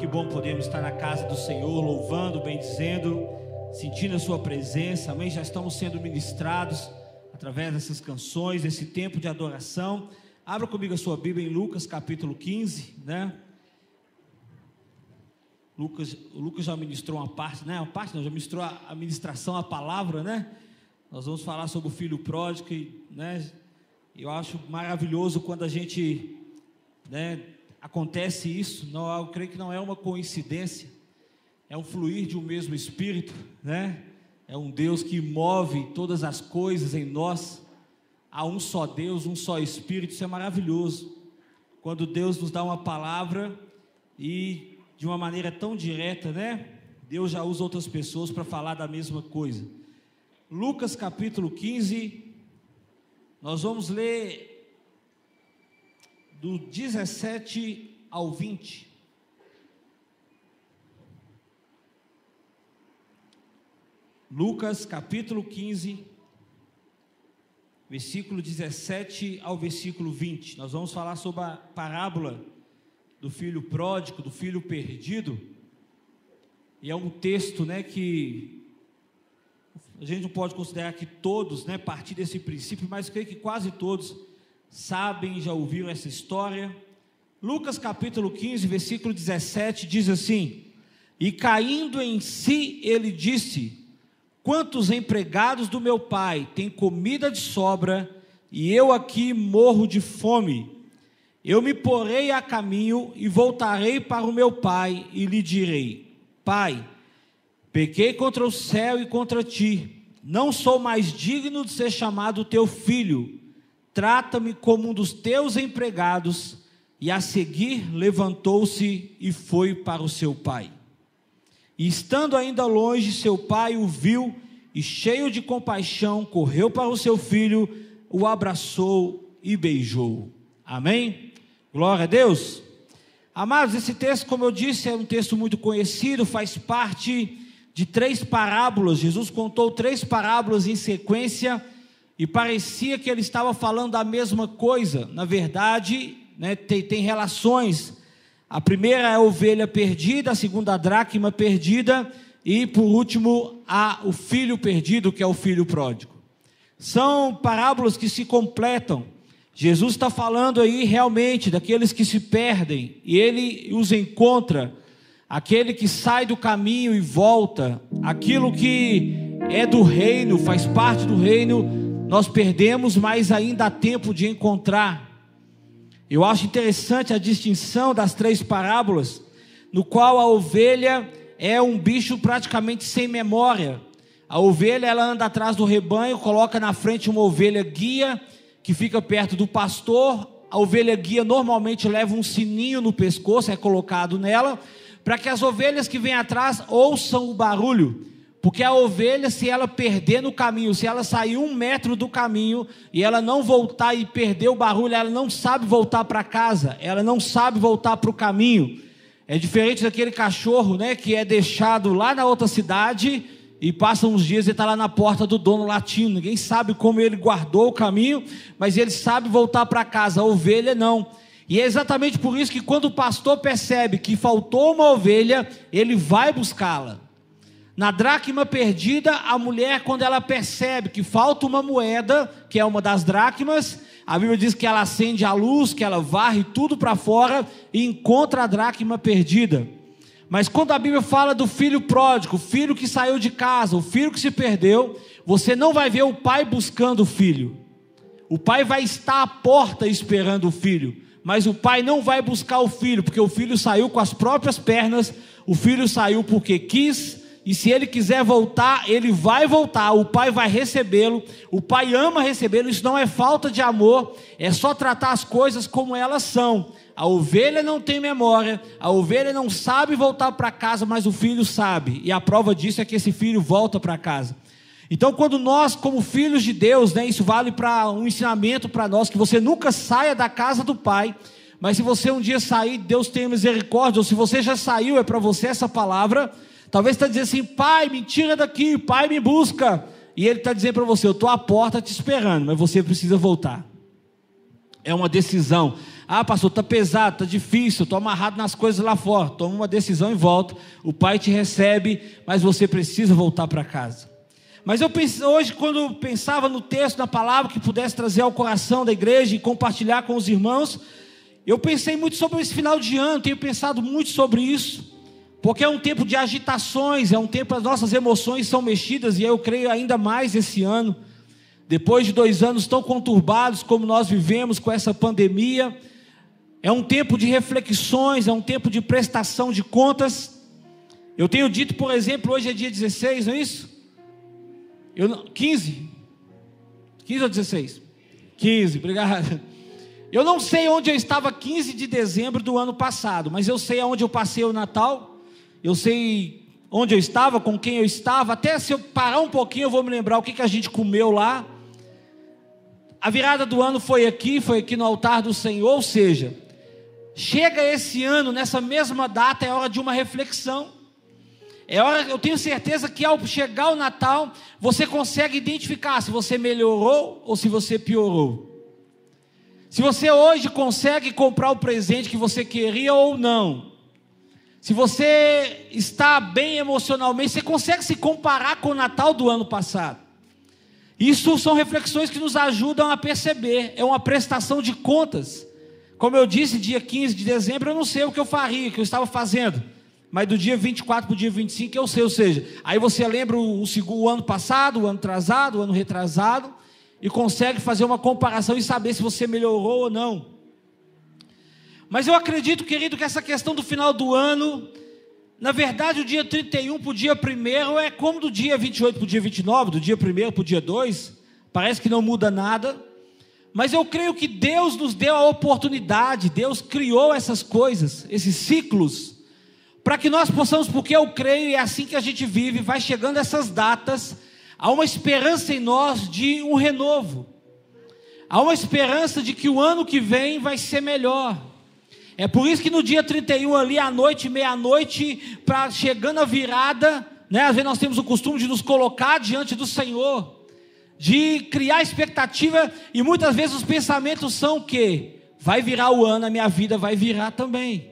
Que bom podermos estar na casa do Senhor, louvando, bendizendo, sentindo a Sua presença. Amém. Já estamos sendo ministrados através dessas canções, desse tempo de adoração. Abra comigo a sua Bíblia em Lucas capítulo 15, né? Lucas, Lucas já ministrou uma parte, né? Uma parte não, já ministrou a ministração, a palavra, né? Nós vamos falar sobre o filho pródigo, né? Eu acho maravilhoso quando a gente, né? Acontece isso, não, eu creio que não é uma coincidência, é um fluir de um mesmo Espírito, né? É um Deus que move todas as coisas em nós. Há um só Deus, um só Espírito, isso é maravilhoso. Quando Deus nos dá uma palavra e de uma maneira tão direta, né? Deus já usa outras pessoas para falar da mesma coisa. Lucas capítulo 15, nós vamos ler do 17 ao 20. Lucas capítulo 15, versículo 17 ao versículo 20. Nós vamos falar sobre a parábola do filho pródigo, do filho perdido. E é um texto, né, que a gente não pode considerar que todos, né, partir desse princípio, mas creio que quase todos sabem, já ouviram essa história. Lucas capítulo 15, versículo 17 diz assim: E caindo em si, ele disse: Quantos empregados do meu pai têm comida de sobra, e eu aqui morro de fome? Eu me porei a caminho e voltarei para o meu pai e lhe direi: Pai, pequei contra o céu e contra ti, não sou mais digno de ser chamado teu filho trata-me como um dos teus empregados. E a seguir levantou-se e foi para o seu pai. E estando ainda longe, seu pai o viu e, cheio de compaixão, correu para o seu filho, o abraçou e beijou. Amém? Glória a Deus. Amados, esse texto, como eu disse, é um texto muito conhecido, faz parte de três parábolas. Jesus contou três parábolas em sequência e parecia que ele estava falando a mesma coisa. Na verdade, né, tem, tem relações. A primeira é a ovelha perdida, a segunda a dracma perdida e por último a, o filho perdido, que é o filho pródigo. São parábolas que se completam. Jesus está falando aí realmente daqueles que se perdem e ele os encontra, aquele que sai do caminho e volta, aquilo que é do reino, faz parte do reino, nós perdemos, mas ainda há tempo de encontrar. Eu acho interessante a distinção das três parábolas, no qual a ovelha é um bicho praticamente sem memória. A ovelha ela anda atrás do rebanho, coloca na frente uma ovelha guia que fica perto do pastor. A ovelha guia normalmente leva um sininho no pescoço, é colocado nela, para que as ovelhas que vêm atrás ouçam o barulho. Porque a ovelha, se ela perder no caminho, se ela sair um metro do caminho e ela não voltar e perder o barulho, ela não sabe voltar para casa, ela não sabe voltar para o caminho. É diferente daquele cachorro, né, que é deixado lá na outra cidade e passa uns dias e está lá na porta do dono latindo. Ninguém sabe como ele guardou o caminho, mas ele sabe voltar para casa. A ovelha não. E é exatamente por isso que quando o pastor percebe que faltou uma ovelha, ele vai buscá-la. Na dracma perdida, a mulher, quando ela percebe que falta uma moeda, que é uma das dracmas, a Bíblia diz que ela acende a luz, que ela varre tudo para fora e encontra a dracma perdida. Mas quando a Bíblia fala do filho pródigo, o filho que saiu de casa, o filho que se perdeu, você não vai ver o pai buscando o filho. O pai vai estar à porta esperando o filho, mas o pai não vai buscar o filho, porque o filho saiu com as próprias pernas, o filho saiu porque quis, e se ele quiser voltar, ele vai voltar, o pai vai recebê-lo, o pai ama recebê-lo, isso não é falta de amor, é só tratar as coisas como elas são. A ovelha não tem memória, a ovelha não sabe voltar para casa, mas o filho sabe. E a prova disso é que esse filho volta para casa. Então, quando nós, como filhos de Deus, né, isso vale para um ensinamento para nós, que você nunca saia da casa do Pai, mas se você um dia sair, Deus tenha misericórdia, ou se você já saiu, é para você essa palavra. Talvez está dizendo assim: Pai, me tira daqui, Pai, me busca. E Ele está dizendo para você: Eu estou à porta te esperando, mas você precisa voltar. É uma decisão. Ah, pastor, está pesado, está difícil, estou amarrado nas coisas lá fora. Toma uma decisão e volta. O Pai te recebe, mas você precisa voltar para casa. Mas eu pensei, hoje, quando pensava no texto, na palavra que pudesse trazer ao coração da igreja e compartilhar com os irmãos, eu pensei muito sobre esse final de ano, tenho pensado muito sobre isso, porque é um tempo de agitações, é um tempo as nossas emoções são mexidas, e eu creio ainda mais esse ano, depois de dois anos tão conturbados como nós vivemos com essa pandemia, é um tempo de reflexões, é um tempo de prestação de contas. Eu tenho dito, por exemplo, hoje é dia 16, não é isso? Eu, 15? 15 ou 16? 15, obrigado. Eu não sei onde eu estava 15 de dezembro do ano passado, mas eu sei aonde eu passei o Natal. Eu sei onde eu estava, com quem eu estava. Até se eu parar um pouquinho, eu vou me lembrar o que, que a gente comeu lá. A virada do ano foi aqui, foi aqui no altar do Senhor. Ou seja, chega esse ano, nessa mesma data, é hora de uma reflexão. É hora, eu tenho certeza que ao chegar o Natal, você consegue identificar se você melhorou ou se você piorou. Se você hoje consegue comprar o presente que você queria ou não. Se você está bem emocionalmente, você consegue se comparar com o Natal do ano passado. Isso são reflexões que nos ajudam a perceber, é uma prestação de contas. Como eu disse, dia 15 de dezembro eu não sei o que eu faria, o que eu estava fazendo. Mas do dia 24 para o dia 25 eu sei, ou seja, aí você lembra o, o, o ano passado, o ano atrasado, o ano retrasado, e consegue fazer uma comparação e saber se você melhorou ou não. Mas eu acredito, querido, que essa questão do final do ano, na verdade, o dia 31 para o dia 1 é como do dia 28 para o dia 29, do dia 1 para o dia 2, parece que não muda nada. Mas eu creio que Deus nos deu a oportunidade, Deus criou essas coisas, esses ciclos, para que nós possamos, porque eu creio, e é assim que a gente vive, vai chegando essas datas, há uma esperança em nós de um renovo, há uma esperança de que o ano que vem vai ser melhor. É por isso que no dia 31 ali, à noite, meia-noite, para chegando a virada, né, às vezes nós temos o costume de nos colocar diante do Senhor, de criar expectativa, e muitas vezes os pensamentos são que vai virar o ano, a minha vida vai virar também.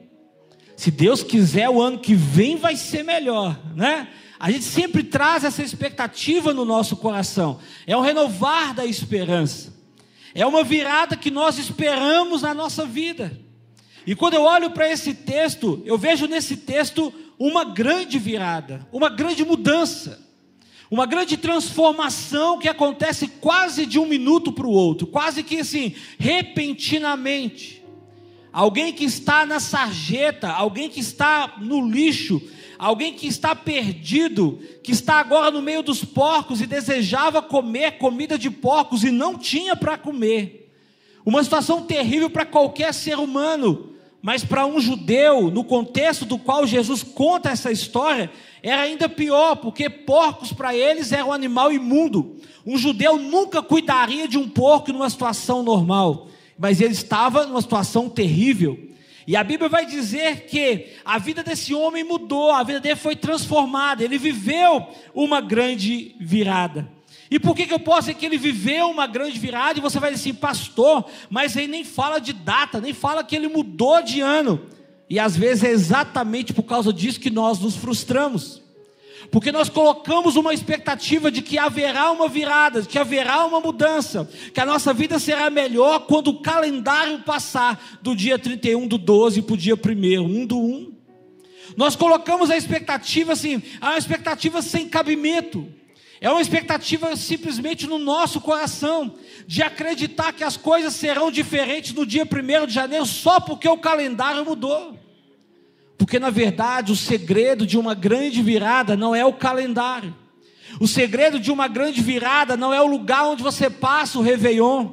Se Deus quiser, o ano que vem vai ser melhor, né? A gente sempre traz essa expectativa no nosso coração. É um renovar da esperança. É uma virada que nós esperamos na nossa vida. E quando eu olho para esse texto, eu vejo nesse texto uma grande virada, uma grande mudança, uma grande transformação que acontece quase de um minuto para o outro, quase que assim, repentinamente. Alguém que está na sarjeta, alguém que está no lixo, alguém que está perdido, que está agora no meio dos porcos e desejava comer comida de porcos e não tinha para comer. Uma situação terrível para qualquer ser humano, mas para um judeu, no contexto do qual Jesus conta essa história, era ainda pior, porque porcos para eles era um animal imundo. Um judeu nunca cuidaria de um porco numa situação normal, mas ele estava numa situação terrível. E a Bíblia vai dizer que a vida desse homem mudou, a vida dele foi transformada, ele viveu uma grande virada. E por que, que eu posso dizer que ele viveu uma grande virada? E você vai dizer assim, pastor, mas ele nem fala de data, nem fala que ele mudou de ano. E às vezes é exatamente por causa disso que nós nos frustramos porque nós colocamos uma expectativa de que haverá uma virada, de que haverá uma mudança, que a nossa vida será melhor quando o calendário passar do dia 31 do 12 para o dia 1, 1 do 1. Nós colocamos a expectativa assim, é uma expectativa sem cabimento. É uma expectativa simplesmente no nosso coração, de acreditar que as coisas serão diferentes no dia 1 de janeiro só porque o calendário mudou. Porque na verdade o segredo de uma grande virada não é o calendário. O segredo de uma grande virada não é o lugar onde você passa o Réveillon.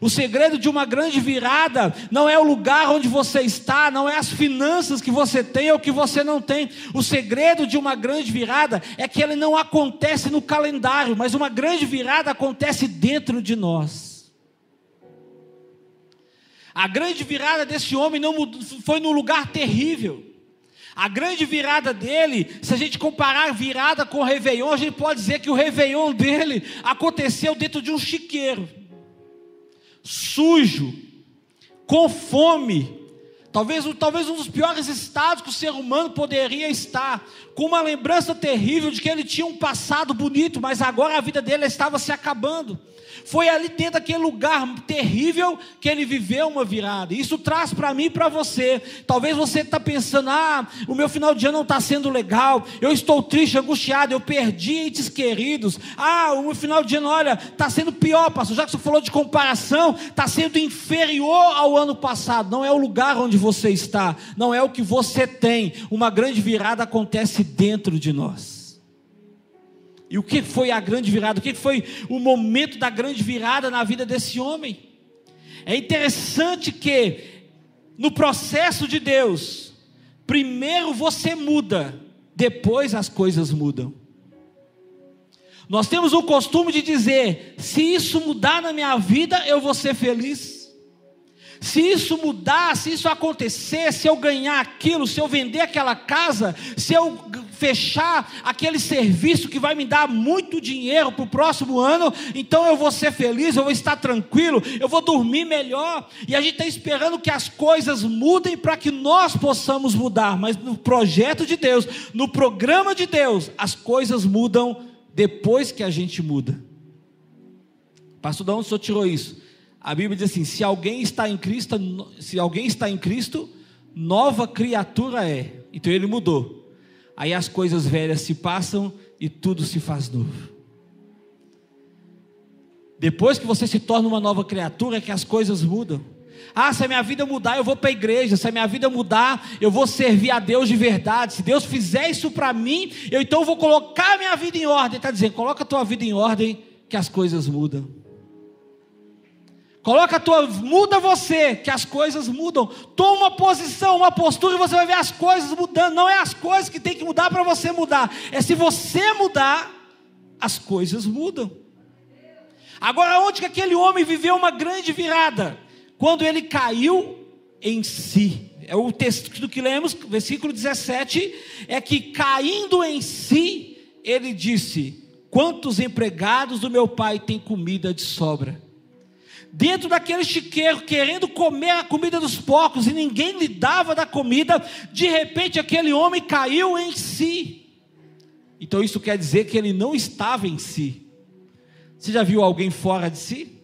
O segredo de uma grande virada não é o lugar onde você está, não é as finanças que você tem ou que você não tem. O segredo de uma grande virada é que ele não acontece no calendário, mas uma grande virada acontece dentro de nós. A grande virada desse homem não foi num lugar terrível. A grande virada dele, se a gente comparar virada com o Réveillon, a gente pode dizer que o Réveillon dele aconteceu dentro de um chiqueiro sujo, com fome, talvez, talvez um dos piores estados que o ser humano poderia estar, com uma lembrança terrível de que ele tinha um passado bonito, mas agora a vida dele estava se acabando. Foi ali dentro daquele lugar terrível que ele viveu uma virada. Isso traz para mim e para você. Talvez você está pensando: ah, o meu final de ano não está sendo legal. Eu estou triste, angustiado. Eu perdi entes queridos. Ah, o meu final de ano, olha, está sendo pior, pastor. Já que você falou de comparação, está sendo inferior ao ano passado. Não é o lugar onde você está. Não é o que você tem. Uma grande virada acontece dentro de nós. E o que foi a grande virada? O que foi o momento da grande virada na vida desse homem? É interessante que no processo de Deus, primeiro você muda, depois as coisas mudam. Nós temos o costume de dizer: se isso mudar na minha vida, eu vou ser feliz. Se isso mudar, se isso acontecer, se eu ganhar aquilo, se eu vender aquela casa, se eu fechar aquele serviço que vai me dar muito dinheiro para o próximo ano, então eu vou ser feliz, eu vou estar tranquilo, eu vou dormir melhor. E a gente está esperando que as coisas mudem para que nós possamos mudar, mas no projeto de Deus, no programa de Deus, as coisas mudam depois que a gente muda. Pastor, de onde o senhor tirou isso? A Bíblia diz assim: se alguém está em Cristo, se alguém está em Cristo, nova criatura é. Então ele mudou. Aí as coisas velhas se passam e tudo se faz novo. Depois que você se torna uma nova criatura, é que as coisas mudam. Ah, se a minha vida mudar, eu vou para a igreja. Se a minha vida mudar, eu vou servir a Deus de verdade. Se Deus fizer isso para mim, eu então vou colocar a minha vida em ordem. Está dizendo, coloca a tua vida em ordem, que as coisas mudam. Coloca a tua, muda você, que as coisas mudam. Toma uma posição, uma postura e você vai ver as coisas mudando. Não é as coisas que tem que mudar para você mudar. É se você mudar, as coisas mudam. Agora, onde que aquele homem viveu uma grande virada? Quando ele caiu em si. É o texto que lemos, versículo 17, é que caindo em si, ele disse: Quantos empregados do meu pai têm comida de sobra? Dentro daquele chiqueiro, querendo comer a comida dos porcos, e ninguém lhe dava da comida, de repente aquele homem caiu em si. Então isso quer dizer que ele não estava em si. Você já viu alguém fora de si?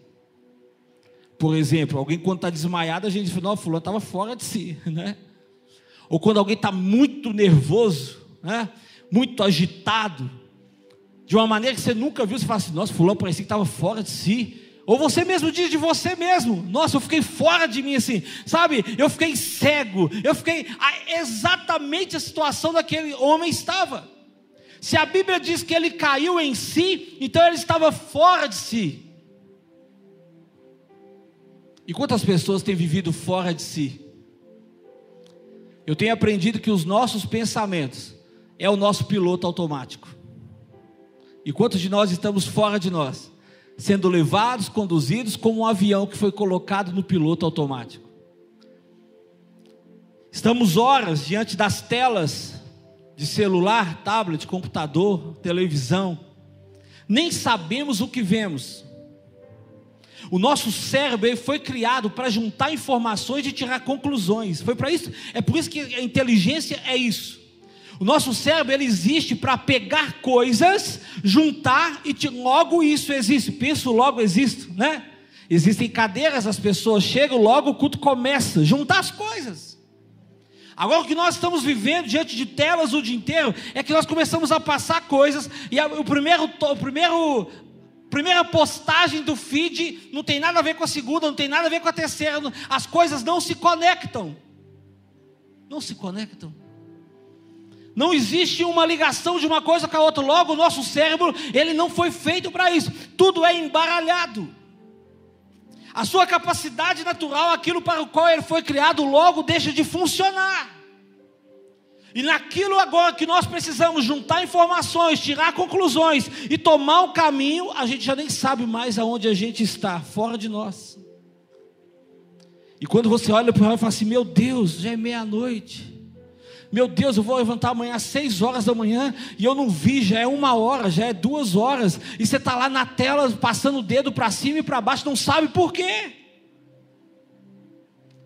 Por exemplo, alguém quando está desmaiado, a gente diz, não, fulano estava fora de si, né? Ou quando alguém está muito nervoso, né? muito agitado, de uma maneira que você nunca viu, você fala assim, nossa, fulano parecia que estava fora de si. Ou você mesmo diz de você mesmo: Nossa, eu fiquei fora de mim assim, sabe? Eu fiquei cego, eu fiquei. Exatamente a situação daquele homem estava. Se a Bíblia diz que ele caiu em si, então ele estava fora de si. E quantas pessoas têm vivido fora de si? Eu tenho aprendido que os nossos pensamentos é o nosso piloto automático. E quantos de nós estamos fora de nós? Sendo levados, conduzidos como um avião que foi colocado no piloto automático. Estamos horas diante das telas de celular, tablet, computador, televisão, nem sabemos o que vemos. O nosso cérebro foi criado para juntar informações e tirar conclusões. Foi para isso, é por isso que a inteligência é isso. O nosso cérebro ele existe para pegar coisas, juntar e te, logo isso existe. Penso, logo existo, né? Existem cadeiras, as pessoas chegam, logo o culto começa, juntar as coisas. Agora o que nós estamos vivendo diante de telas o dia inteiro é que nós começamos a passar coisas e a, o primeiro, o primeiro primeira postagem do feed não tem nada a ver com a segunda, não tem nada a ver com a terceira, as coisas não se conectam. Não se conectam. Não existe uma ligação de uma coisa com a outra. Logo, o nosso cérebro, ele não foi feito para isso. Tudo é embaralhado. A sua capacidade natural, aquilo para o qual ele foi criado, logo deixa de funcionar. E naquilo agora que nós precisamos juntar informações, tirar conclusões e tomar um caminho, a gente já nem sabe mais aonde a gente está, fora de nós. E quando você olha para o e fala assim: Meu Deus, já é meia-noite. Meu Deus, eu vou levantar amanhã às seis horas da manhã e eu não vi, já é uma hora, já é duas horas, e você está lá na tela passando o dedo para cima e para baixo, não sabe por quê.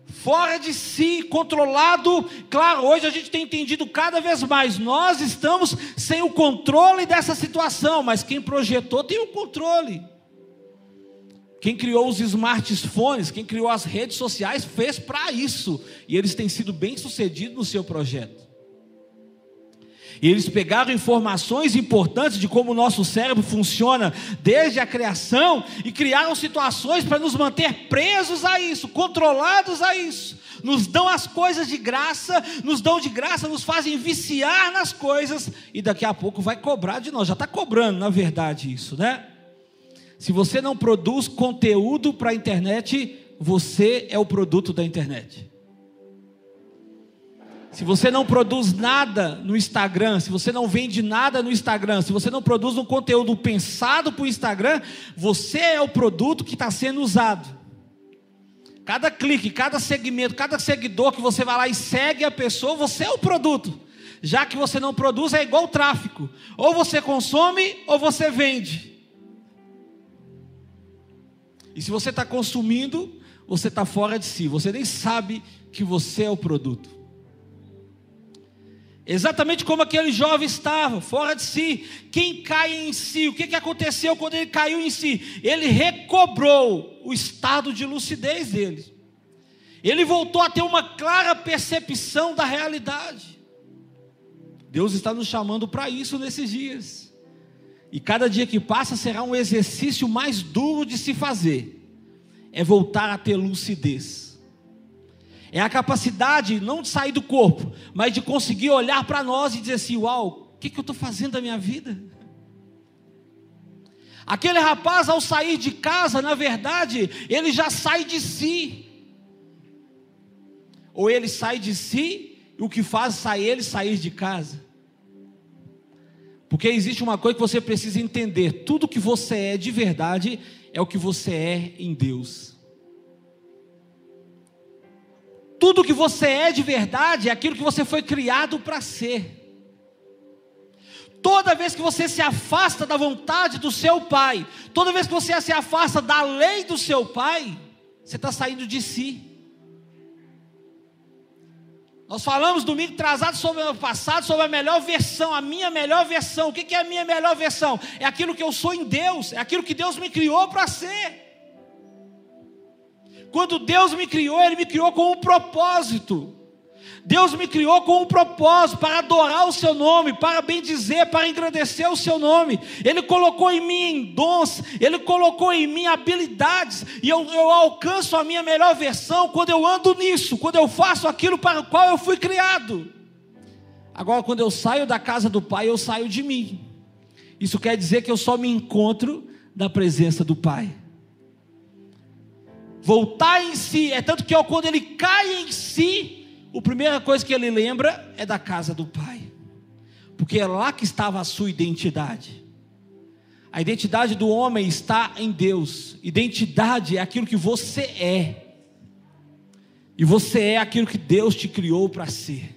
Fora de si, controlado. Claro, hoje a gente tem entendido cada vez mais. Nós estamos sem o controle dessa situação, mas quem projetou tem o controle. Quem criou os smartphones, quem criou as redes sociais, fez para isso. E eles têm sido bem sucedidos no seu projeto. E eles pegaram informações importantes de como o nosso cérebro funciona desde a criação e criaram situações para nos manter presos a isso, controlados a isso. Nos dão as coisas de graça, nos dão de graça, nos fazem viciar nas coisas e daqui a pouco vai cobrar de nós. Já está cobrando, na verdade, isso, né? Se você não produz conteúdo para a internet, você é o produto da internet. Se você não produz nada no Instagram, se você não vende nada no Instagram, se você não produz um conteúdo pensado para o Instagram, você é o produto que está sendo usado. Cada clique, cada segmento, cada seguidor que você vai lá e segue a pessoa, você é o produto. Já que você não produz, é igual o tráfico: ou você consome ou você vende. E se você está consumindo, você está fora de si, você nem sabe que você é o produto. Exatamente como aquele jovem estava, fora de si. Quem cai em si? O que, que aconteceu quando ele caiu em si? Ele recobrou o estado de lucidez dele. Ele voltou a ter uma clara percepção da realidade. Deus está nos chamando para isso nesses dias. E cada dia que passa será um exercício mais duro de se fazer. É voltar a ter lucidez. É a capacidade não de sair do corpo, mas de conseguir olhar para nós e dizer assim: Uau, o que, que eu estou fazendo da minha vida? Aquele rapaz, ao sair de casa, na verdade, ele já sai de si. Ou ele sai de si, e o que faz sair ele sair de casa. Porque existe uma coisa que você precisa entender: tudo que você é de verdade é o que você é em Deus. Tudo que você é de verdade é aquilo que você foi criado para ser. Toda vez que você se afasta da vontade do seu pai, toda vez que você se afasta da lei do seu pai, você está saindo de si. Nós falamos domingo trazado sobre o passado, sobre a melhor versão, a minha melhor versão. O que é a minha melhor versão? É aquilo que eu sou em Deus, é aquilo que Deus me criou para ser. Quando Deus me criou, Ele me criou com um propósito. Deus me criou com um propósito para adorar o seu nome, para bendizer, para engrandecer o seu nome. Ele colocou em mim dons, ele colocou em mim habilidades, e eu, eu alcanço a minha melhor versão quando eu ando nisso, quando eu faço aquilo para o qual eu fui criado. Agora, quando eu saio da casa do Pai, eu saio de mim. Isso quer dizer que eu só me encontro na presença do Pai. Voltar em si, é tanto que ó, quando ele cai em si, a primeira coisa que ele lembra é da casa do pai, porque é lá que estava a sua identidade. A identidade do homem está em Deus, identidade é aquilo que você é, e você é aquilo que Deus te criou para ser.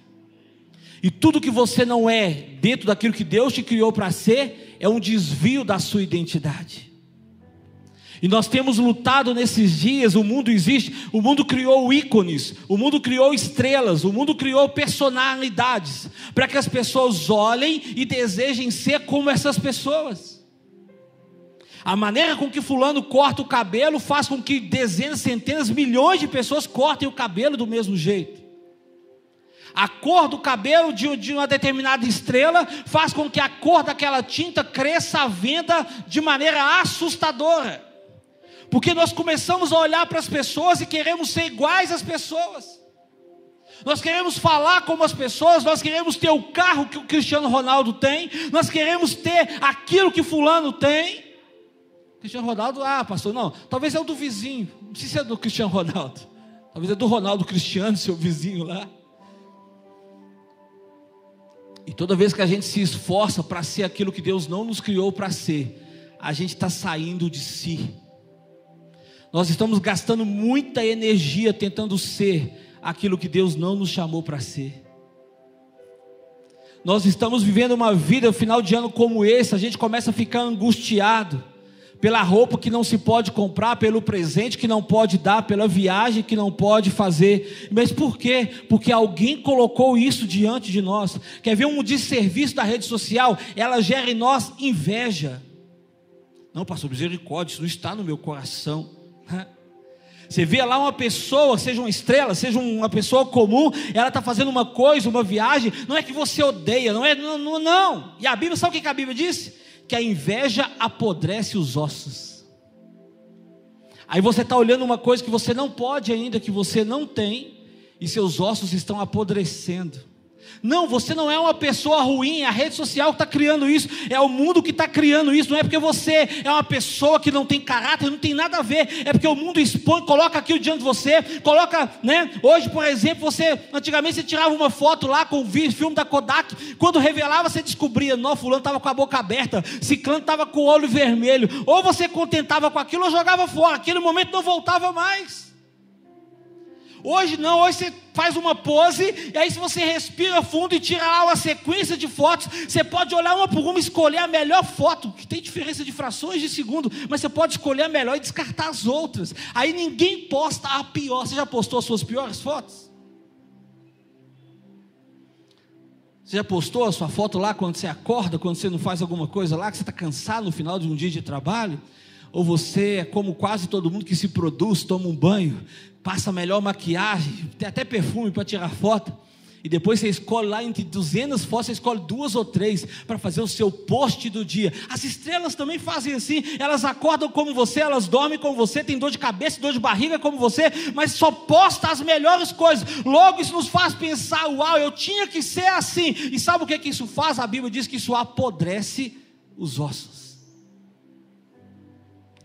E tudo que você não é dentro daquilo que Deus te criou para ser, é um desvio da sua identidade. E nós temos lutado nesses dias, o mundo existe, o mundo criou ícones, o mundo criou estrelas, o mundo criou personalidades, para que as pessoas olhem e desejem ser como essas pessoas. A maneira com que fulano corta o cabelo faz com que dezenas, centenas, milhões de pessoas cortem o cabelo do mesmo jeito. A cor do cabelo de, uma determinada estrela faz com que a cor daquela tinta cresça à venda de maneira assustadora porque nós começamos a olhar para as pessoas e queremos ser iguais às pessoas. Nós queremos falar como as pessoas, nós queremos ter o carro que o Cristiano Ronaldo tem, nós queremos ter aquilo que Fulano tem. Cristiano Ronaldo, ah, pastor, não, talvez é o do vizinho, não precisa ser do Cristiano Ronaldo, talvez é do Ronaldo Cristiano, seu vizinho lá. E toda vez que a gente se esforça para ser aquilo que Deus não nos criou para ser, a gente está saindo de si. Nós estamos gastando muita energia tentando ser aquilo que Deus não nos chamou para ser. Nós estamos vivendo uma vida, final de ano como esse, a gente começa a ficar angustiado pela roupa que não se pode comprar, pelo presente que não pode dar, pela viagem que não pode fazer. Mas por quê? Porque alguém colocou isso diante de nós. Quer ver um desserviço da rede social? Ela gera em nós inveja. Não, pastor, misericórdia, isso não está no meu coração. Você vê lá uma pessoa, seja uma estrela, seja uma pessoa comum, ela está fazendo uma coisa, uma viagem, não é que você odeia, não é, não, não, não. E a Bíblia, sabe o que a Bíblia diz? que a inveja apodrece os ossos. Aí você está olhando uma coisa que você não pode ainda, que você não tem, e seus ossos estão apodrecendo. Não, você não é uma pessoa ruim, a rede social está criando isso, é o mundo que está criando isso, não é porque você é uma pessoa que não tem caráter, não tem nada a ver, é porque o mundo expõe, coloca aquilo diante de você, coloca, né? Hoje, por exemplo, você, antigamente você tirava uma foto lá com o filme da Kodak, quando revelava, você descobria, não, fulano estava com a boca aberta, ciclano estava com o olho vermelho, ou você contentava com aquilo ou jogava fora, aquele momento não voltava mais. Hoje não, hoje você faz uma pose, e aí se você respira fundo e tira lá uma sequência de fotos, você pode olhar uma por uma e escolher a melhor foto, que tem diferença de frações de segundo, mas você pode escolher a melhor e descartar as outras. Aí ninguém posta a pior. Você já postou as suas piores fotos? Você já postou a sua foto lá quando você acorda, quando você não faz alguma coisa lá, que você está cansado no final de um dia de trabalho? Ou você é como quase todo mundo que se produz, toma um banho, passa melhor maquiagem, tem até perfume para tirar foto. E depois você escolhe lá entre 200 fotos, você escolhe duas ou três para fazer o seu post do dia. As estrelas também fazem assim, elas acordam como você, elas dormem como você, tem dor de cabeça, dor de barriga como você, mas só posta as melhores coisas. Logo isso nos faz pensar, uau, eu tinha que ser assim. E sabe o que, que isso faz? A Bíblia diz que isso apodrece os ossos.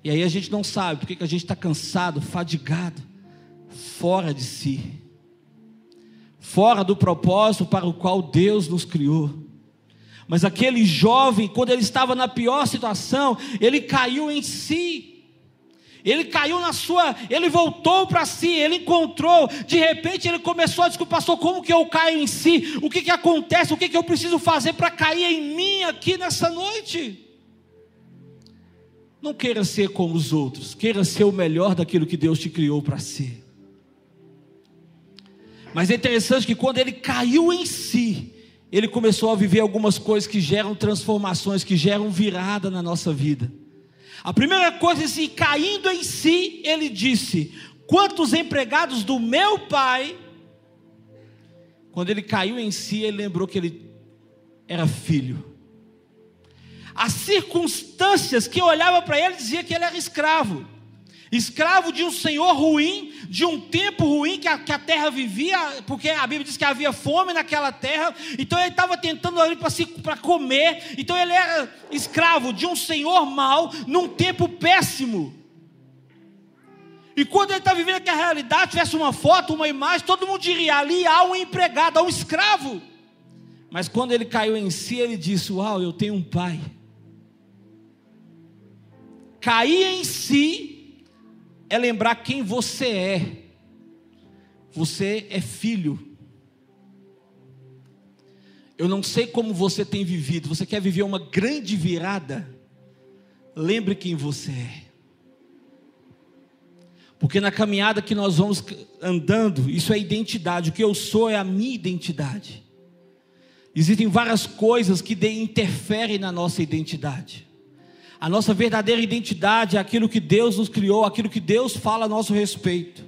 E aí a gente não sabe porque que a gente está cansado, fadigado fora de si, fora do propósito para o qual Deus nos criou. Mas aquele jovem, quando ele estava na pior situação, ele caiu em si. Ele caiu na sua, ele voltou para si, ele encontrou, de repente ele começou a desculpar, pastor, como que eu caio em si? O que que acontece? O que que eu preciso fazer para cair em mim aqui nessa noite? Não queira ser como os outros, queira ser o melhor daquilo que Deus te criou para ser. Mas é interessante que quando ele caiu em si, ele começou a viver algumas coisas que geram transformações, que geram virada na nossa vida. A primeira coisa é assim, caindo em si, ele disse: Quantos empregados do meu pai. Quando ele caiu em si, ele lembrou que ele era filho. As circunstâncias que olhava para ele dizia que ele era escravo escravo de um senhor ruim, de um tempo ruim que a, que a terra vivia, porque a Bíblia diz que havia fome naquela terra, então ele estava tentando ali para comer, então ele era escravo de um senhor mau, num tempo péssimo. E quando ele está vivendo aquela realidade, tivesse uma foto, uma imagem, todo mundo diria: ali há um empregado, há um escravo. Mas quando ele caiu em si, ele disse: Uau, eu tenho um pai. Cair em si é lembrar quem você é. Você é filho. Eu não sei como você tem vivido. Você quer viver uma grande virada? Lembre quem você é. Porque na caminhada que nós vamos andando, isso é identidade. O que eu sou é a minha identidade. Existem várias coisas que interferem na nossa identidade. A nossa verdadeira identidade é aquilo que Deus nos criou, aquilo que Deus fala a nosso respeito.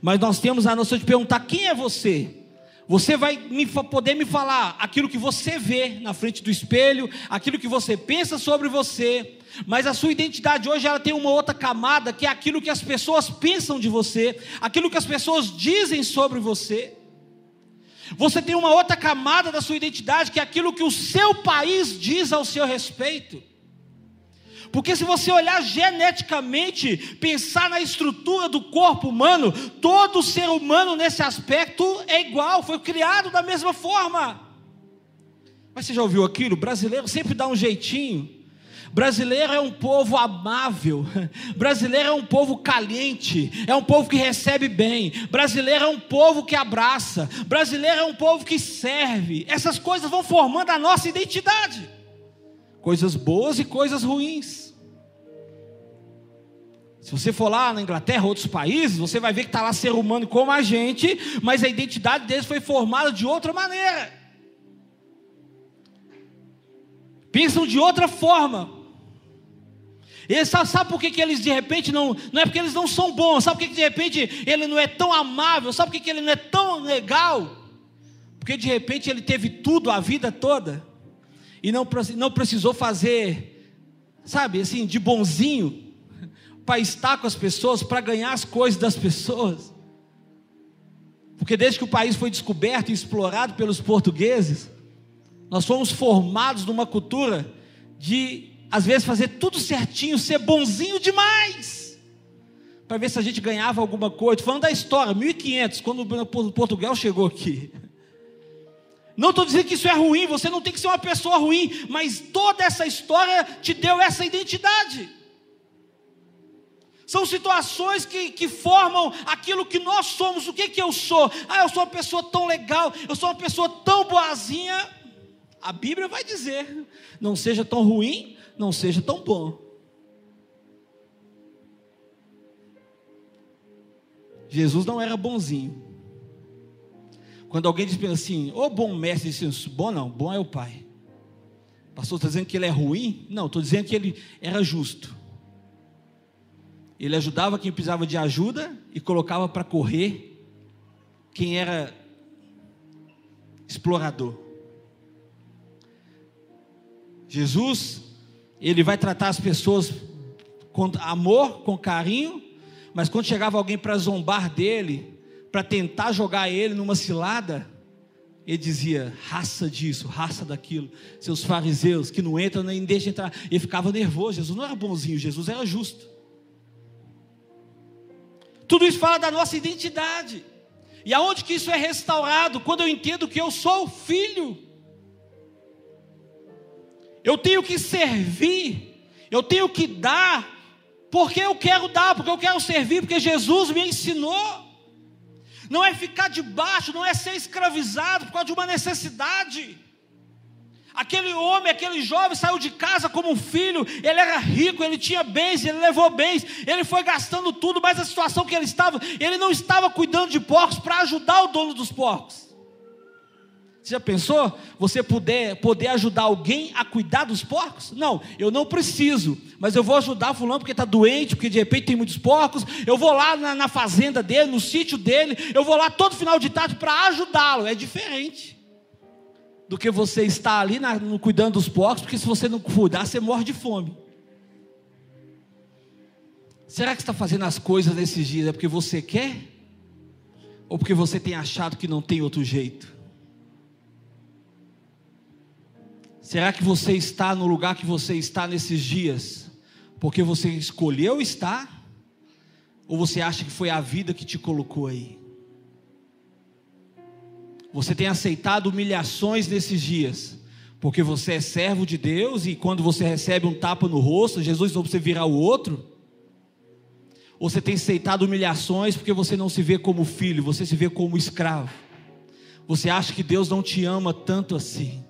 Mas nós temos a noção de perguntar: quem é você? Você vai me, poder me falar aquilo que você vê na frente do espelho, aquilo que você pensa sobre você, mas a sua identidade hoje ela tem uma outra camada que é aquilo que as pessoas pensam de você, aquilo que as pessoas dizem sobre você. Você tem uma outra camada da sua identidade que é aquilo que o seu país diz ao seu respeito. Porque se você olhar geneticamente, pensar na estrutura do corpo humano, todo ser humano nesse aspecto é igual, foi criado da mesma forma. Mas você já ouviu aquilo? Brasileiro sempre dá um jeitinho. Brasileiro é um povo amável, brasileiro é um povo caliente, é um povo que recebe bem, brasileiro é um povo que abraça, brasileiro é um povo que serve. Essas coisas vão formando a nossa identidade, coisas boas e coisas ruins. Se você for lá na Inglaterra, outros países, você vai ver que está lá ser humano como a gente, mas a identidade deles foi formada de outra maneira. Pensam de outra forma. E sabe, sabe por que, que eles de repente não. Não é porque eles não são bons, sabe por que, que de repente ele não é tão amável, sabe por que, que ele não é tão legal? Porque de repente ele teve tudo a vida toda e não, não precisou fazer, sabe, assim, de bonzinho para estar com as pessoas, para ganhar as coisas das pessoas. Porque desde que o país foi descoberto e explorado pelos portugueses, nós fomos formados numa cultura de às vezes fazer tudo certinho, ser bonzinho demais, para ver se a gente ganhava alguma coisa. Falando da história, 1500, quando o Portugal chegou aqui. Não estou dizendo que isso é ruim, você não tem que ser uma pessoa ruim, mas toda essa história te deu essa identidade. São situações que, que formam aquilo que nós somos. O que, que eu sou? Ah, eu sou uma pessoa tão legal, eu sou uma pessoa tão boazinha. A Bíblia vai dizer: não seja tão ruim, não seja tão bom. Jesus não era bonzinho. Quando alguém diz assim, ô oh, bom mestre, diz bom não, bom é o Pai. Pastor, está dizendo que ele é ruim? Não, estou dizendo que ele era justo. Ele ajudava quem precisava de ajuda e colocava para correr quem era explorador. Jesus ele vai tratar as pessoas com amor, com carinho, mas quando chegava alguém para zombar dele, para tentar jogar ele numa cilada, ele dizia: raça disso, raça daquilo, seus fariseus que não entram nem deixam entrar. Ele ficava nervoso. Jesus não era bonzinho, Jesus era justo. Tudo isso fala da nossa identidade. E aonde que isso é restaurado? Quando eu entendo que eu sou filho. Eu tenho que servir, eu tenho que dar, porque eu quero dar, porque eu quero servir, porque Jesus me ensinou. Não é ficar debaixo, não é ser escravizado por causa de uma necessidade. Aquele homem, aquele jovem saiu de casa como um filho, ele era rico, ele tinha bens, ele levou bens, ele foi gastando tudo, mas a situação que ele estava, ele não estava cuidando de porcos para ajudar o dono dos porcos. Você já pensou? Você poder, poder ajudar alguém a cuidar dos porcos? Não, eu não preciso, mas eu vou ajudar fulano porque está doente, porque de repente tem muitos porcos. Eu vou lá na, na fazenda dele, no sítio dele, eu vou lá todo final de tarde para ajudá-lo. É diferente do que você estar ali na, no, cuidando dos porcos, porque se você não cuidar, você morre de fome. Será que está fazendo as coisas nesses dias é porque você quer? Ou porque você tem achado que não tem outro jeito? Será que você está no lugar que você está nesses dias porque você escolheu estar? Ou você acha que foi a vida que te colocou aí? Você tem aceitado humilhações nesses dias porque você é servo de Deus e quando você recebe um tapa no rosto, Jesus não você virar o outro? Ou você tem aceitado humilhações porque você não se vê como filho, você se vê como escravo? Você acha que Deus não te ama tanto assim?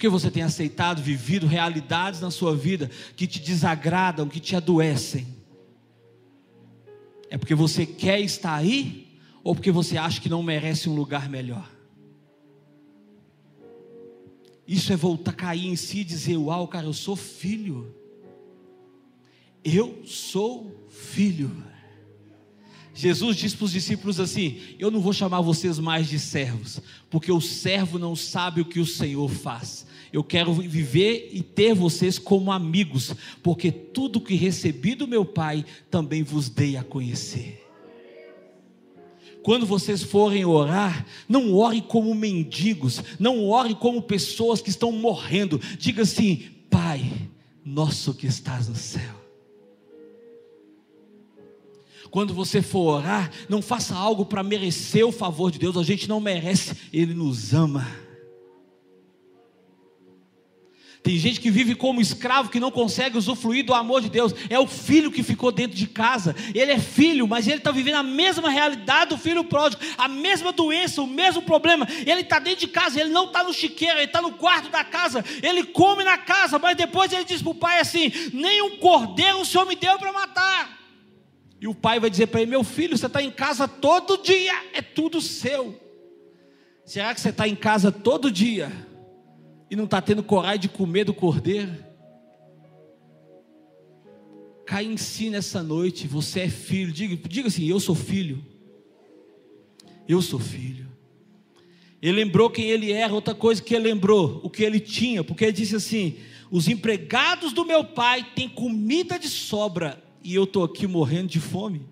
Porque você tem aceitado, vivido realidades na sua vida que te desagradam, que te adoecem. É porque você quer estar aí ou porque você acha que não merece um lugar melhor? Isso é voltar a cair em si e dizer: Uau, cara, eu sou filho. Eu sou filho. Jesus disse para os discípulos assim: Eu não vou chamar vocês mais de servos, porque o servo não sabe o que o Senhor faz. Eu quero viver e ter vocês como amigos, porque tudo que recebi do meu Pai também vos dei a conhecer. Quando vocês forem orar, não orem como mendigos, não orem como pessoas que estão morrendo. Diga assim: Pai nosso que estás no céu. Quando você for orar, não faça algo para merecer o favor de Deus, a gente não merece, Ele nos ama. Tem gente que vive como escravo que não consegue usufruir do amor de Deus. É o filho que ficou dentro de casa. Ele é filho, mas ele está vivendo a mesma realidade do filho pródigo, a mesma doença, o mesmo problema. Ele está dentro de casa, ele não está no chiqueiro, ele está no quarto da casa. Ele come na casa, mas depois ele diz para o pai assim: Nem um cordeiro o Senhor me deu para matar. E o pai vai dizer para ele: Meu filho, você está em casa todo dia, é tudo seu. Será que você está em casa todo dia? e não está tendo coragem de comer do cordeiro. Cai em si nessa noite, você é filho. Diga, diga assim: Eu sou filho. Eu sou filho. Ele lembrou quem ele era, outra coisa que ele lembrou, o que ele tinha, porque ele disse assim: Os empregados do meu pai têm comida de sobra e eu estou aqui morrendo de fome.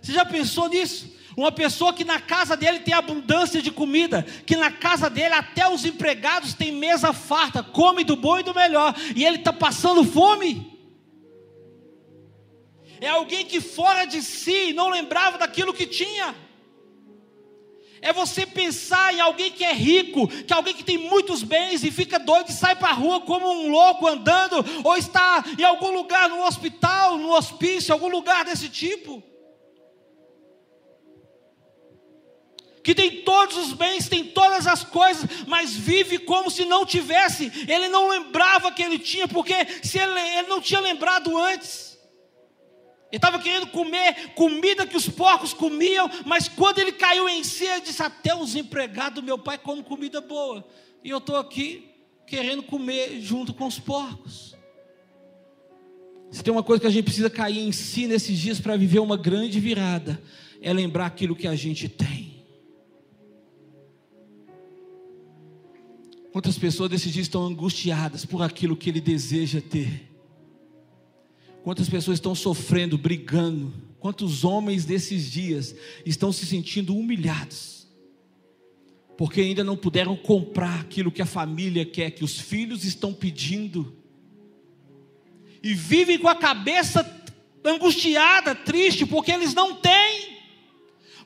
Você já pensou nisso? Uma pessoa que na casa dele tem abundância de comida, que na casa dele até os empregados têm mesa farta, come do bom e do melhor, e ele está passando fome. É alguém que fora de si não lembrava daquilo que tinha. É você pensar em alguém que é rico, que é alguém que tem muitos bens e fica doido e sai para a rua como um louco andando, ou está em algum lugar, no hospital, no hospício, algum lugar desse tipo. que tem todos os bens, tem todas as coisas, mas vive como se não tivesse. Ele não lembrava que ele tinha, porque se ele, ele não tinha lembrado antes. Ele estava querendo comer comida que os porcos comiam, mas quando ele caiu em si, ele disse: Até os empregados do meu pai comem comida boa, e eu estou aqui querendo comer junto com os porcos. Se tem uma coisa que a gente precisa cair em si nesses dias para viver uma grande virada, é lembrar aquilo que a gente tem. Quantas pessoas desses dias estão angustiadas por aquilo que ele deseja ter? Quantas pessoas estão sofrendo, brigando? Quantos homens desses dias estão se sentindo humilhados? Porque ainda não puderam comprar aquilo que a família quer, que os filhos estão pedindo. E vivem com a cabeça angustiada, triste, porque eles não têm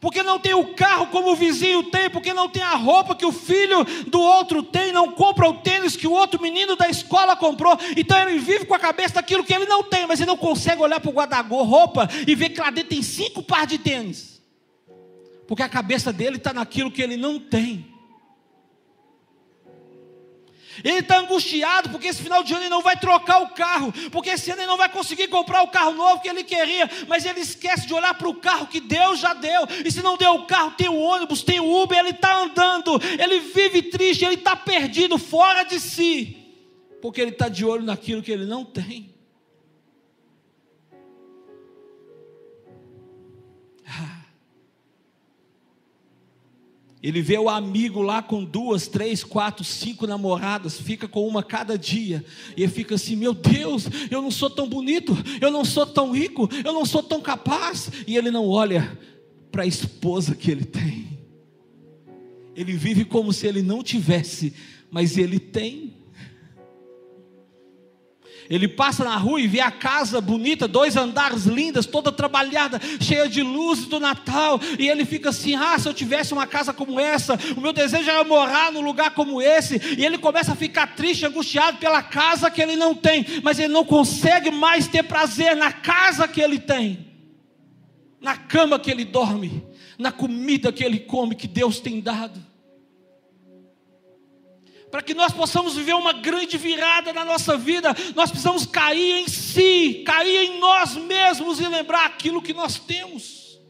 porque não tem o carro como o vizinho tem, porque não tem a roupa que o filho do outro tem, não compra o tênis que o outro menino da escola comprou. Então ele vive com a cabeça daquilo que ele não tem, mas ele não consegue olhar para o guarda-roupa e ver que lá dentro tem cinco par de tênis, porque a cabeça dele está naquilo que ele não tem. Ele está angustiado porque esse final de ano ele não vai trocar o carro, porque esse ano ele não vai conseguir comprar o carro novo que ele queria, mas ele esquece de olhar para o carro que Deus já deu. E se não deu o carro, tem o ônibus, tem o Uber, ele está andando, ele vive triste, ele está perdido, fora de si, porque ele está de olho naquilo que ele não tem. Ele vê o amigo lá com duas, três, quatro, cinco namoradas, fica com uma cada dia, e fica assim: Meu Deus, eu não sou tão bonito, eu não sou tão rico, eu não sou tão capaz, e ele não olha para a esposa que ele tem. Ele vive como se ele não tivesse, mas ele tem. Ele passa na rua e vê a casa bonita, dois andares lindas, toda trabalhada, cheia de luzes do Natal, e ele fica assim: ah, se eu tivesse uma casa como essa, o meu desejo era morar num lugar como esse, e ele começa a ficar triste, angustiado pela casa que ele não tem, mas ele não consegue mais ter prazer na casa que ele tem, na cama que ele dorme, na comida que ele come, que Deus tem dado para que nós possamos viver uma grande virada na nossa vida, nós precisamos cair em si, cair em nós mesmos e lembrar aquilo que nós temos.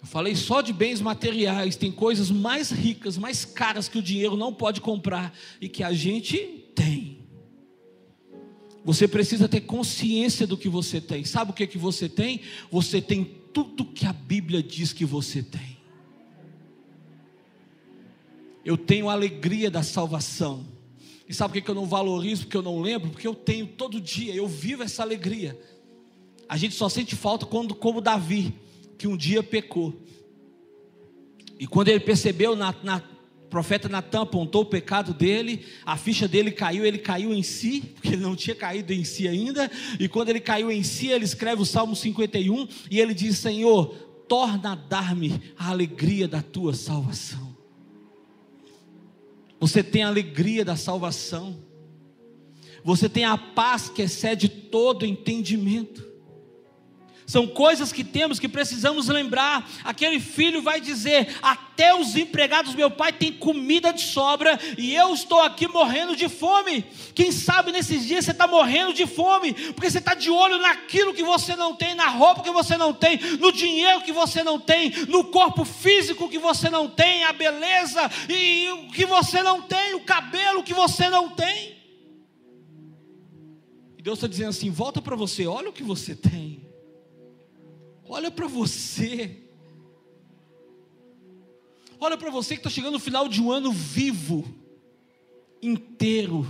Eu falei só de bens materiais, tem coisas mais ricas, mais caras que o dinheiro não pode comprar e que a gente tem. Você precisa ter consciência do que você tem. Sabe o que, que você tem? Você tem tudo que a Bíblia diz que você tem eu tenho a alegria da salvação. E sabe por que eu não valorizo, porque eu não lembro? Porque eu tenho todo dia, eu vivo essa alegria. A gente só sente falta quando, como Davi, que um dia pecou. E quando ele percebeu na, na profeta Natan apontou o pecado dele, a ficha dele caiu, ele caiu em si, porque ele não tinha caído em si ainda, e quando ele caiu em si, ele escreve o Salmo 51 e ele diz: Senhor, torna a dar-me a alegria da tua salvação. Você tem a alegria da salvação, você tem a paz que excede todo entendimento. São coisas que temos que precisamos lembrar. Aquele filho vai dizer: Até os empregados do meu pai têm comida de sobra e eu estou aqui morrendo de fome. Quem sabe nesses dias você está morrendo de fome, porque você está de olho naquilo que você não tem, na roupa que você não tem, no dinheiro que você não tem, no corpo físico que você não tem, a beleza e o que você não tem, o cabelo que você não tem. E Deus está dizendo assim: volta para você, olha o que você tem. Olha para você. Olha para você que está chegando no final de um ano vivo, inteiro.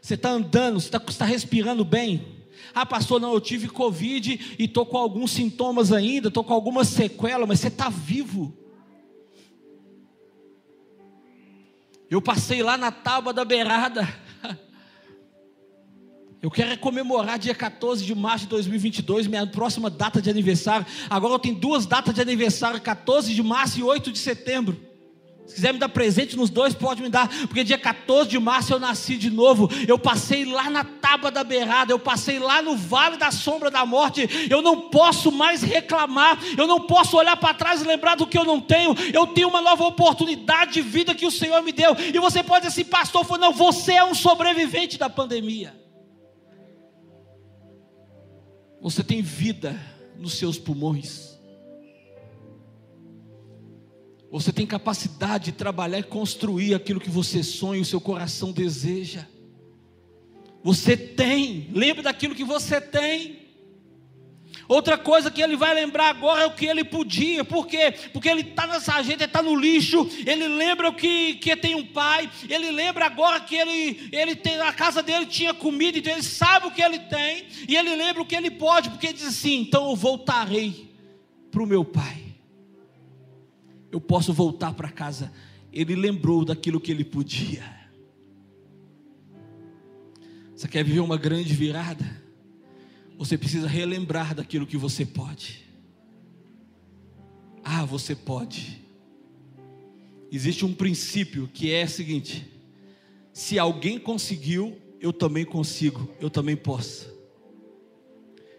Você está andando, você está tá respirando bem. Ah, pastor, não, eu tive Covid e estou com alguns sintomas ainda, estou com alguma sequela, mas você está vivo. Eu passei lá na tábua da beirada. Eu quero é comemorar dia 14 de março de 2022, minha próxima data de aniversário. Agora eu tenho duas datas de aniversário, 14 de março e 8 de setembro. Se quiser me dar presente nos dois, pode me dar, porque dia 14 de março eu nasci de novo. Eu passei lá na tábua da beirada, eu passei lá no vale da sombra da morte. Eu não posso mais reclamar, eu não posso olhar para trás e lembrar do que eu não tenho. Eu tenho uma nova oportunidade de vida que o Senhor me deu. E você pode dizer assim, pastor, não, você é um sobrevivente da pandemia. Você tem vida nos seus pulmões. Você tem capacidade de trabalhar e construir aquilo que você sonha, o seu coração deseja. Você tem, lembre daquilo que você tem. Outra coisa que ele vai lembrar agora é o que ele podia, por quê? Porque ele está sarjeta, ele está no lixo, ele lembra que, que tem um pai, ele lembra agora que ele, ele tem, a casa dele tinha comida, então ele sabe o que ele tem, e ele lembra o que ele pode, porque ele diz assim: então eu voltarei para o meu pai, eu posso voltar para casa. Ele lembrou daquilo que ele podia. Você quer viver uma grande virada? Você precisa relembrar daquilo que você pode. Ah, você pode. Existe um princípio que é o seguinte: se alguém conseguiu, eu também consigo, eu também posso.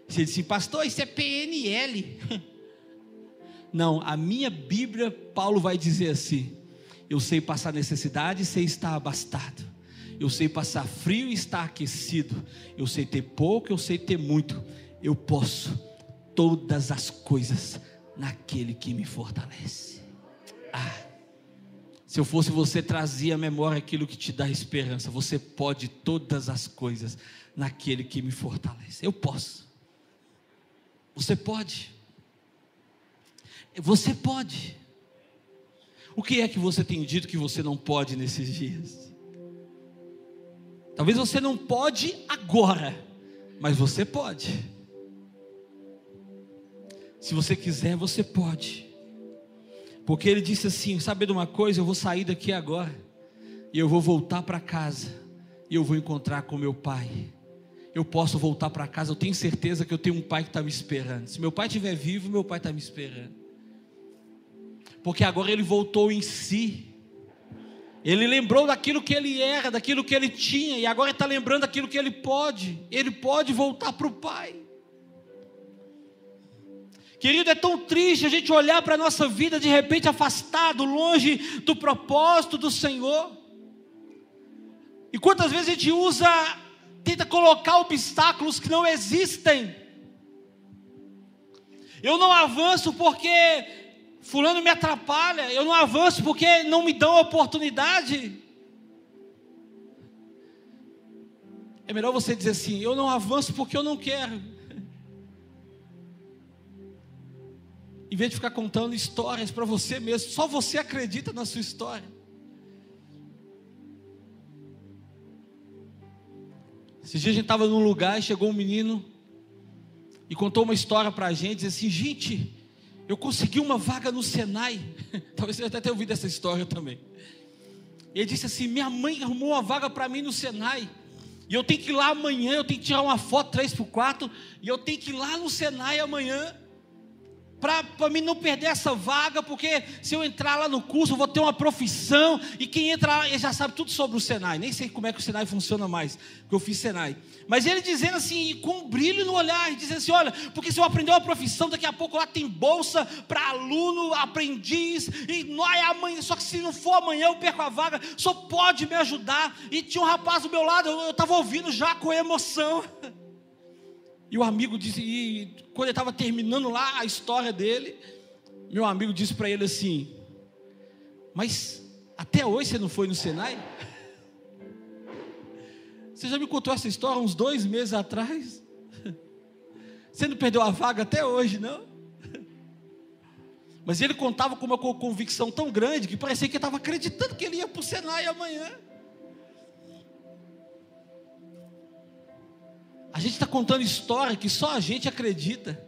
Você disse, pastor, isso é PNL. Não, a minha Bíblia, Paulo vai dizer assim: eu sei passar necessidade, sei estar abastado. Eu sei passar frio e estar aquecido. Eu sei ter pouco, eu sei ter muito. Eu posso todas as coisas naquele que me fortalece. Ah, se eu fosse você, trazia à memória aquilo que te dá esperança. Você pode todas as coisas naquele que me fortalece. Eu posso. Você pode. Você pode. O que é que você tem dito que você não pode nesses dias? Talvez você não pode agora, mas você pode. Se você quiser, você pode. Porque ele disse assim: sabe de uma coisa? Eu vou sair daqui agora, e eu vou voltar para casa, e eu vou encontrar com meu pai. Eu posso voltar para casa, eu tenho certeza que eu tenho um pai que está me esperando. Se meu pai estiver vivo, meu pai está me esperando. Porque agora ele voltou em si. Ele lembrou daquilo que ele era, daquilo que ele tinha, e agora está lembrando daquilo que ele pode. Ele pode voltar para o Pai. Querido, é tão triste a gente olhar para a nossa vida de repente afastado, longe do propósito do Senhor. E quantas vezes a gente usa, tenta colocar obstáculos que não existem. Eu não avanço porque Fulano me atrapalha, eu não avanço porque não me dão oportunidade. É melhor você dizer assim: eu não avanço porque eu não quero. Em vez de ficar contando histórias para você mesmo, só você acredita na sua história. Esse dia a gente estava num lugar e chegou um menino e contou uma história para a gente, disse assim, gente, eu consegui uma vaga no Senai. Talvez você até tenha ouvido essa história também. Ele disse assim: Minha mãe arrumou uma vaga para mim no Senai. E eu tenho que ir lá amanhã, eu tenho que tirar uma foto 3 por 4 e eu tenho que ir lá no Senai amanhã para mim não perder essa vaga, porque se eu entrar lá no curso, eu vou ter uma profissão, e quem entra lá, já sabe tudo sobre o Senai, nem sei como é que o Senai funciona mais, porque eu fiz Senai. Mas ele dizendo assim, com um brilho no olhar, dizendo assim: olha, porque se eu aprender uma profissão, daqui a pouco lá tem bolsa para aluno, aprendiz, e não é amanhã, só que se não for amanhã eu perco a vaga, só pode me ajudar. E tinha um rapaz do meu lado, eu estava ouvindo já com emoção. E o amigo disse, e quando ele estava terminando lá a história dele, meu amigo disse para ele assim: Mas até hoje você não foi no Senai? Você já me contou essa história uns dois meses atrás? Você não perdeu a vaga até hoje, não? Mas ele contava com uma convicção tão grande que parecia que estava acreditando que ele ia para o Senai amanhã. A gente está contando história que só a gente acredita.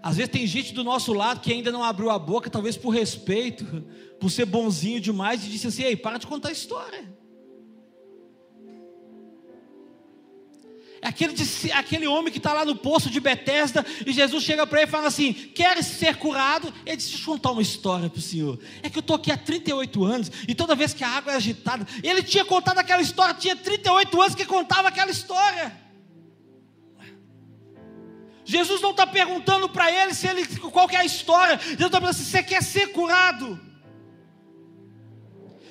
Às vezes tem gente do nosso lado que ainda não abriu a boca, talvez por respeito, por ser bonzinho demais, e disse assim: Ei, para de contar história. É aquele, aquele homem que está lá no poço de Betesda e Jesus chega para ele e fala assim: Queres ser curado? Ele disse: Deixa eu contar uma história para o senhor. É que eu estou aqui há 38 anos e toda vez que a água é agitada, ele tinha contado aquela história, tinha 38 anos que contava aquela história. Jesus não está perguntando para ele se ele qual é a história. Jesus está perguntando se você quer ser curado.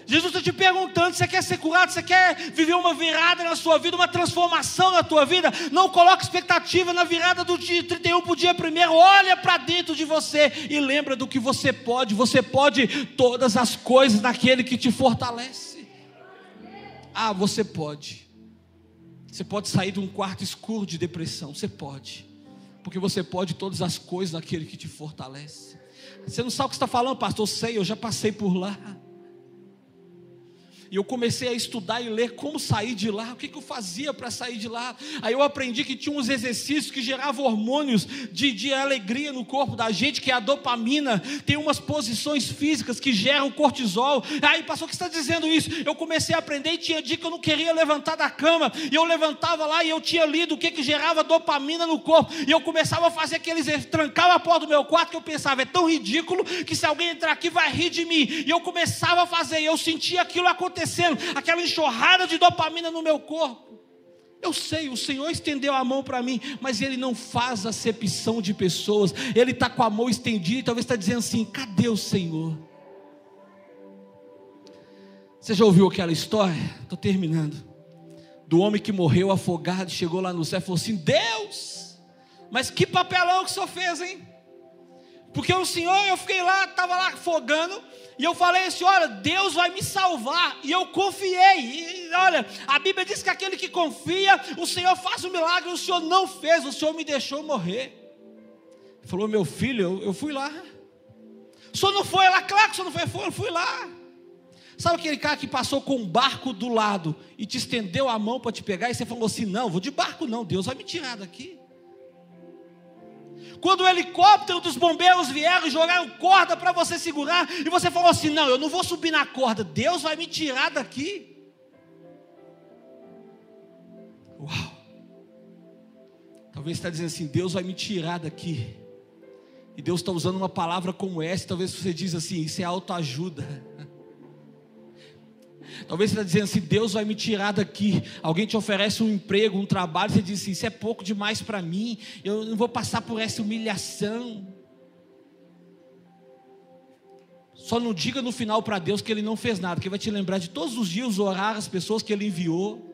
Jesus está te perguntando: você quer ser curado? Você quer viver uma virada na sua vida, uma transformação na tua vida? Não coloque expectativa na virada do dia 31 para o dia 1. Olha para dentro de você e lembra do que você pode. Você pode todas as coisas naquele que te fortalece. Ah, você pode. Você pode sair de um quarto escuro de depressão. Você pode porque você pode todas as coisas naquele que te fortalece. Você não sabe o que está falando, pastor? Eu sei, eu já passei por lá. E eu comecei a estudar e ler como sair de lá, o que, que eu fazia para sair de lá. Aí eu aprendi que tinha uns exercícios que geravam hormônios de, de alegria no corpo da gente, que é a dopamina. Tem umas posições físicas que geram cortisol. Aí, pastor, o que está dizendo isso? Eu comecei a aprender e tinha dia que eu não queria levantar da cama. E eu levantava lá e eu tinha lido o que, que gerava dopamina no corpo. E eu começava a fazer aqueles. Trancava a porta do meu quarto que eu pensava, é tão ridículo que se alguém entrar aqui vai rir de mim. E eu começava a fazer, e eu sentia aquilo acontecer acontecendo, aquela enxurrada de dopamina no meu corpo. Eu sei, o Senhor estendeu a mão para mim, mas Ele não faz acepção de pessoas, Ele está com a mão estendida e talvez está dizendo assim: cadê o Senhor? Você já ouviu aquela história? Estou terminando. Do homem que morreu afogado, chegou lá no céu e falou assim: Deus, mas que papelão que o senhor fez, hein? Porque o Senhor, eu fiquei lá, estava lá afogando, e eu falei assim: olha, Deus vai me salvar. E eu confiei. E olha, a Bíblia diz que aquele que confia, o Senhor faz o um milagre. O Senhor não fez, o Senhor me deixou morrer. Ele falou: meu filho, eu, eu fui lá. O senhor não foi lá? Claro que o senhor não foi, foi eu fui lá. Sabe aquele cara que passou com um barco do lado e te estendeu a mão para te pegar e você falou assim: não, vou de barco não, Deus vai me tirar daqui. Quando o helicóptero dos bombeiros vieram e jogaram corda para você segurar, e você falou assim: Não, eu não vou subir na corda, Deus vai me tirar daqui. Uau! Talvez você está dizendo assim: Deus vai me tirar daqui. E Deus está usando uma palavra como essa, talvez você diz assim: Isso é autoajuda. Talvez você está dizendo assim: Deus vai me tirar daqui. Alguém te oferece um emprego, um trabalho, você diz assim: Isso é pouco demais para mim. Eu não vou passar por essa humilhação. Só não diga no final para Deus que Ele não fez nada, que Ele vai te lembrar de todos os dias orar as pessoas que Ele enviou,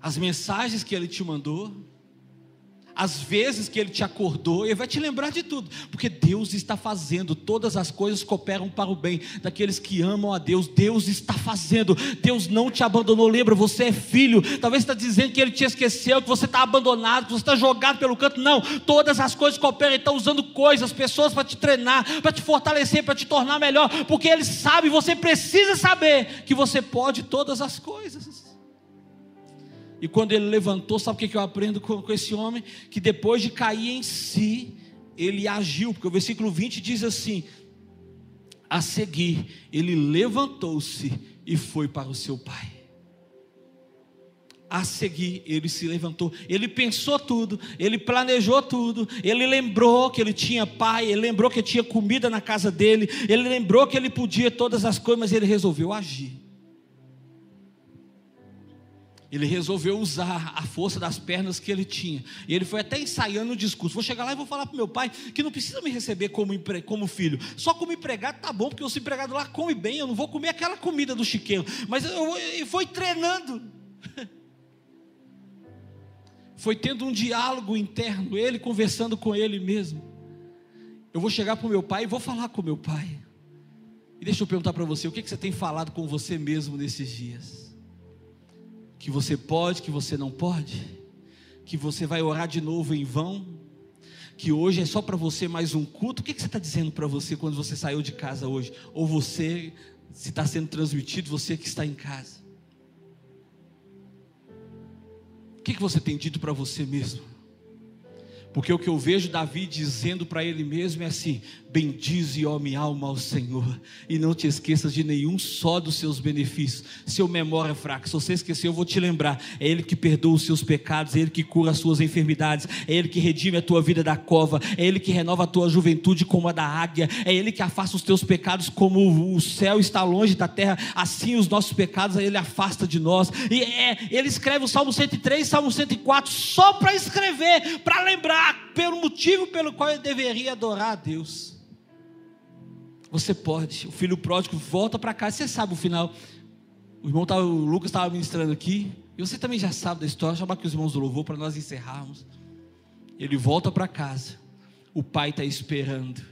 as mensagens que Ele te mandou as vezes que Ele te acordou, Ele vai te lembrar de tudo, porque Deus está fazendo, todas as coisas cooperam para o bem daqueles que amam a Deus. Deus está fazendo, Deus não te abandonou. Lembra, você é filho. Talvez está dizendo que Ele te esqueceu, que você está abandonado, que você está jogado pelo canto. Não, todas as coisas cooperam. Ele está usando coisas, pessoas para te treinar, para te fortalecer, para te tornar melhor, porque Ele sabe, você precisa saber que você pode todas as coisas. E quando ele levantou, sabe o que eu aprendo com, esse homem? Que depois de cair em si, ele agiu, porque o versículo 20 diz assim: a seguir, ele levantou-se e foi para o seu pai. A seguir, ele se levantou, ele pensou tudo, ele planejou tudo, ele lembrou que ele tinha pai, ele lembrou que tinha comida na casa dele, ele lembrou que ele podia todas as coisas, mas ele resolveu agir. Ele resolveu usar a força das pernas que ele tinha. E ele foi até ensaiando o discurso. Vou chegar lá e vou falar para meu pai que não precisa me receber como, como filho. Só como empregado tá bom, porque sou empregado lá come bem. Eu não vou comer aquela comida do chiqueiro. Mas eu foi treinando. Foi tendo um diálogo interno, ele conversando com ele mesmo. Eu vou chegar para o meu pai e vou falar com meu pai. E deixa eu perguntar para você: o que, que você tem falado com você mesmo nesses dias? Que você pode, que você não pode, que você vai orar de novo em vão, que hoje é só para você mais um culto. O que, que você está dizendo para você quando você saiu de casa hoje? Ou você, se está sendo transmitido, você que está em casa? O que, que você tem dito para você mesmo? Porque o que eu vejo Davi dizendo para ele mesmo é assim: Bendize, ó minha alma, ao Senhor, e não te esqueças de nenhum só dos seus benefícios. Seu memória é fraca, se você esquecer, eu vou te lembrar. É Ele que perdoa os seus pecados, é Ele que cura as suas enfermidades, é Ele que redime a tua vida da cova, é Ele que renova a tua juventude como a da águia, é Ele que afasta os teus pecados como o céu está longe da terra, assim os nossos pecados Ele afasta de nós. E é, Ele escreve o Salmo 103, Salmo 104, só para escrever, para lembrar pelo motivo pelo qual ele deveria adorar a Deus. Você pode. O filho pródigo volta para casa. Você sabe o final. O irmão tava, o Lucas estava ministrando aqui. E você também já sabe da história. Chamar aqui os irmãos do louvor para nós encerrarmos. Ele volta para casa. O pai está esperando.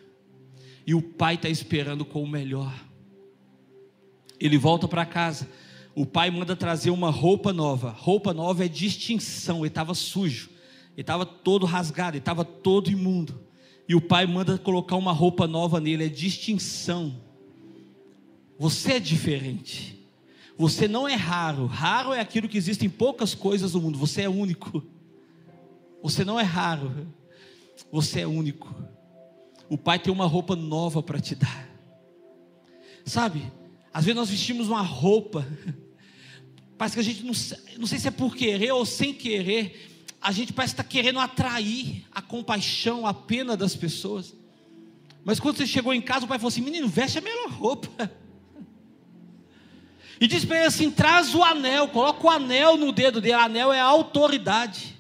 E o pai está esperando com o melhor. Ele volta para casa. O pai manda trazer uma roupa nova. Roupa nova é distinção. Ele estava sujo. Ele estava todo rasgado. Ele estava todo imundo. E o pai manda colocar uma roupa nova nele, é distinção. Você é diferente. Você não é raro. Raro é aquilo que existe em poucas coisas no mundo. Você é único. Você não é raro. Você é único. O pai tem uma roupa nova para te dar. Sabe? Às vezes nós vestimos uma roupa. Parece que a gente não, não sei se é por querer ou sem querer, a gente parece estar querendo atrair a compaixão, a pena das pessoas. Mas quando você chegou em casa, o pai falou assim: menino, veste a melhor roupa. E diz para ele assim: traz o anel, coloca o anel no dedo dele. Anel é a autoridade.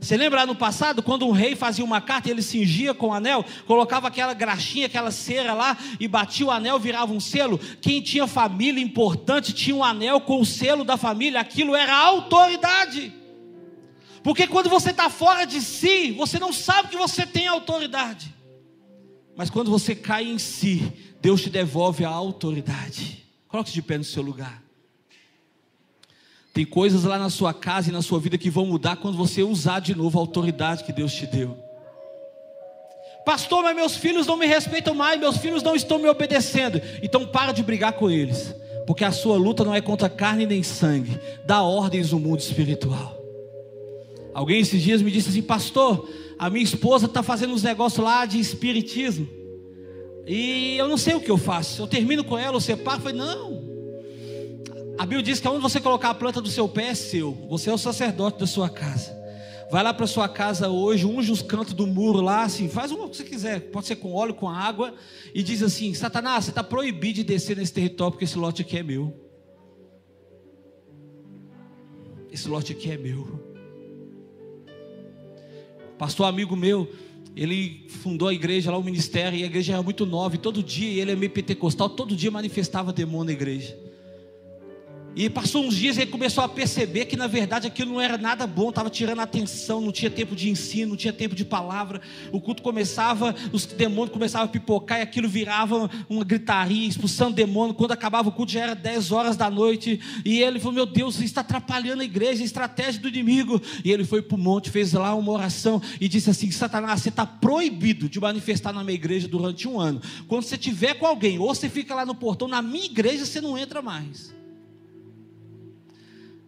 Você lembra lá no passado, quando um rei fazia uma carta, ele cingia com o anel, colocava aquela graxinha, aquela cera lá, e batia o anel, virava um selo. Quem tinha família importante tinha um anel com o selo da família, aquilo era autoridade. Porque quando você está fora de si, você não sabe que você tem autoridade. Mas quando você cai em si, Deus te devolve a autoridade. Coloque de pé no seu lugar. Tem coisas lá na sua casa e na sua vida que vão mudar quando você usar de novo a autoridade que Deus te deu. Pastor, mas meus filhos não me respeitam mais, meus filhos não estão me obedecendo. Então para de brigar com eles, porque a sua luta não é contra carne nem sangue, dá ordens no mundo espiritual. Alguém esses dias me disse assim, pastor, a minha esposa está fazendo uns negócios lá de espiritismo. E eu não sei o que eu faço. Eu termino com ela, eu separo. Eu falei, não. A Bíblia diz que onde você colocar a planta do seu pé é seu. Você é o sacerdote da sua casa. Vai lá para sua casa hoje, unge os cantos do muro lá, assim, faz o que você quiser, pode ser com óleo, com água, e diz assim: Satanás, você está proibido de descer nesse território, porque esse lote aqui é meu. Esse lote aqui é meu pastor amigo meu, ele fundou a igreja lá, o ministério, e a igreja era muito nova, e todo dia, ele é meio pentecostal, todo dia manifestava demônio na igreja. E passou uns dias e ele começou a perceber que na verdade aquilo não era nada bom, estava tirando atenção, não tinha tempo de ensino, não tinha tempo de palavra. O culto começava, os demônios começavam a pipocar e aquilo virava uma gritaria, expulsando demônio. Quando acabava o culto já era 10 horas da noite. E ele falou: Meu Deus, isso está atrapalhando a igreja, a estratégia do inimigo. E ele foi para o monte, fez lá uma oração e disse assim: Satanás, você está proibido de manifestar na minha igreja durante um ano. Quando você tiver com alguém, ou você fica lá no portão, na minha igreja você não entra mais.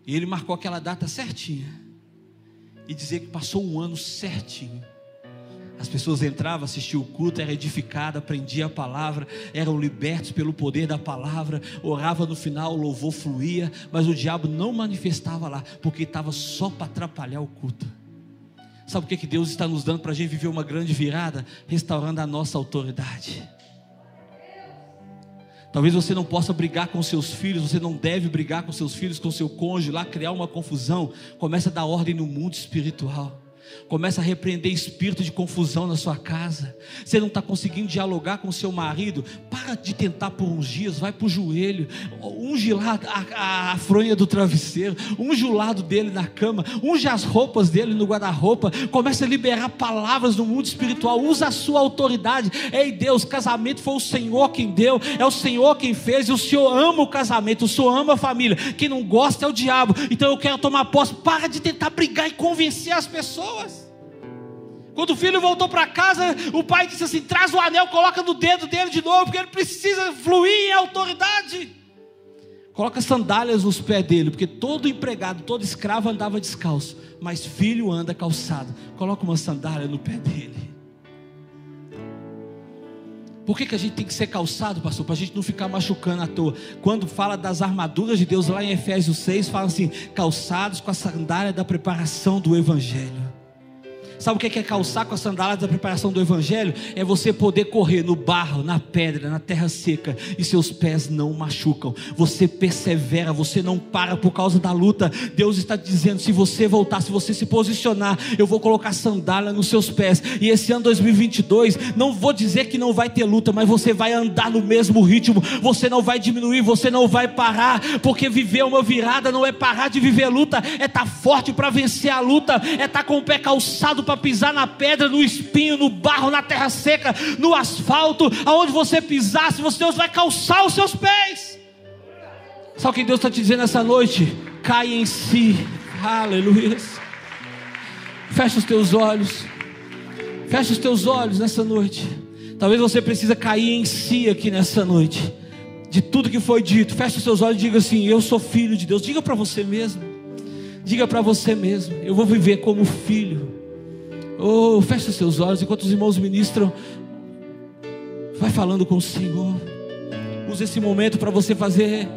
E ele marcou aquela data certinha. E dizer que passou um ano certinho. As pessoas entravam, assistiam o culto, era edificada, aprendia a palavra, eram libertos pelo poder da palavra, orava no final, o louvor fluía, mas o diabo não manifestava lá, porque estava só para atrapalhar o culto. Sabe o que, que Deus está nos dando para a gente viver uma grande virada? Restaurando a nossa autoridade. Talvez você não possa brigar com seus filhos, você não deve brigar com seus filhos, com seu cônjuge, lá criar uma confusão. Começa a dar ordem no mundo espiritual. Começa a repreender espírito de confusão na sua casa. Você não está conseguindo dialogar com seu marido. Para de tentar por uns dias, vai para o joelho. Unge lá a, a, a fronha do travesseiro. Unge o lado dele na cama. Unge as roupas dele no guarda-roupa. Começa a liberar palavras no mundo espiritual. Usa a sua autoridade. Ei Deus, casamento foi o Senhor quem deu. É o Senhor quem fez. E o Senhor ama o casamento. O Senhor ama a família. Quem não gosta é o diabo. Então eu quero tomar posse. Para de tentar brigar e convencer as pessoas. Quando o filho voltou para casa, o pai disse assim: traz o anel, coloca no dedo dele de novo, porque ele precisa fluir em autoridade. Coloca sandálias nos pés dele, porque todo empregado, todo escravo andava descalço, mas filho anda calçado. Coloca uma sandália no pé dele. Por que, que a gente tem que ser calçado, pastor? Para a gente não ficar machucando à toa. Quando fala das armaduras de Deus, lá em Efésios 6, fala assim: calçados com a sandália da preparação do Evangelho. Sabe o que é calçar com as sandálias da preparação do Evangelho? É você poder correr no barro, na pedra, na terra seca e seus pés não machucam. Você persevera, você não para por causa da luta. Deus está dizendo: se você voltar, se você se posicionar, eu vou colocar sandália nos seus pés. E esse ano 2022, não vou dizer que não vai ter luta, mas você vai andar no mesmo ritmo. Você não vai diminuir, você não vai parar, porque viver uma virada não é parar de viver luta, é estar tá forte para vencer a luta, é estar tá com o pé calçado para para pisar na pedra, no espinho, no barro, na terra seca, no asfalto, aonde você pisar, se você Deus vai calçar os seus pés. Sabe o que Deus está te dizendo essa noite? Cai em si, aleluia. Fecha os teus olhos, fecha os teus olhos nessa noite. Talvez você precisa cair em si aqui nessa noite. De tudo que foi dito, fecha os seus olhos e diga assim: Eu sou filho de Deus. Diga para você mesmo. Diga para você mesmo: Eu vou viver como filho. Oh, feche seus olhos enquanto os irmãos ministram. Vai falando com o Senhor. Use esse momento para você fazer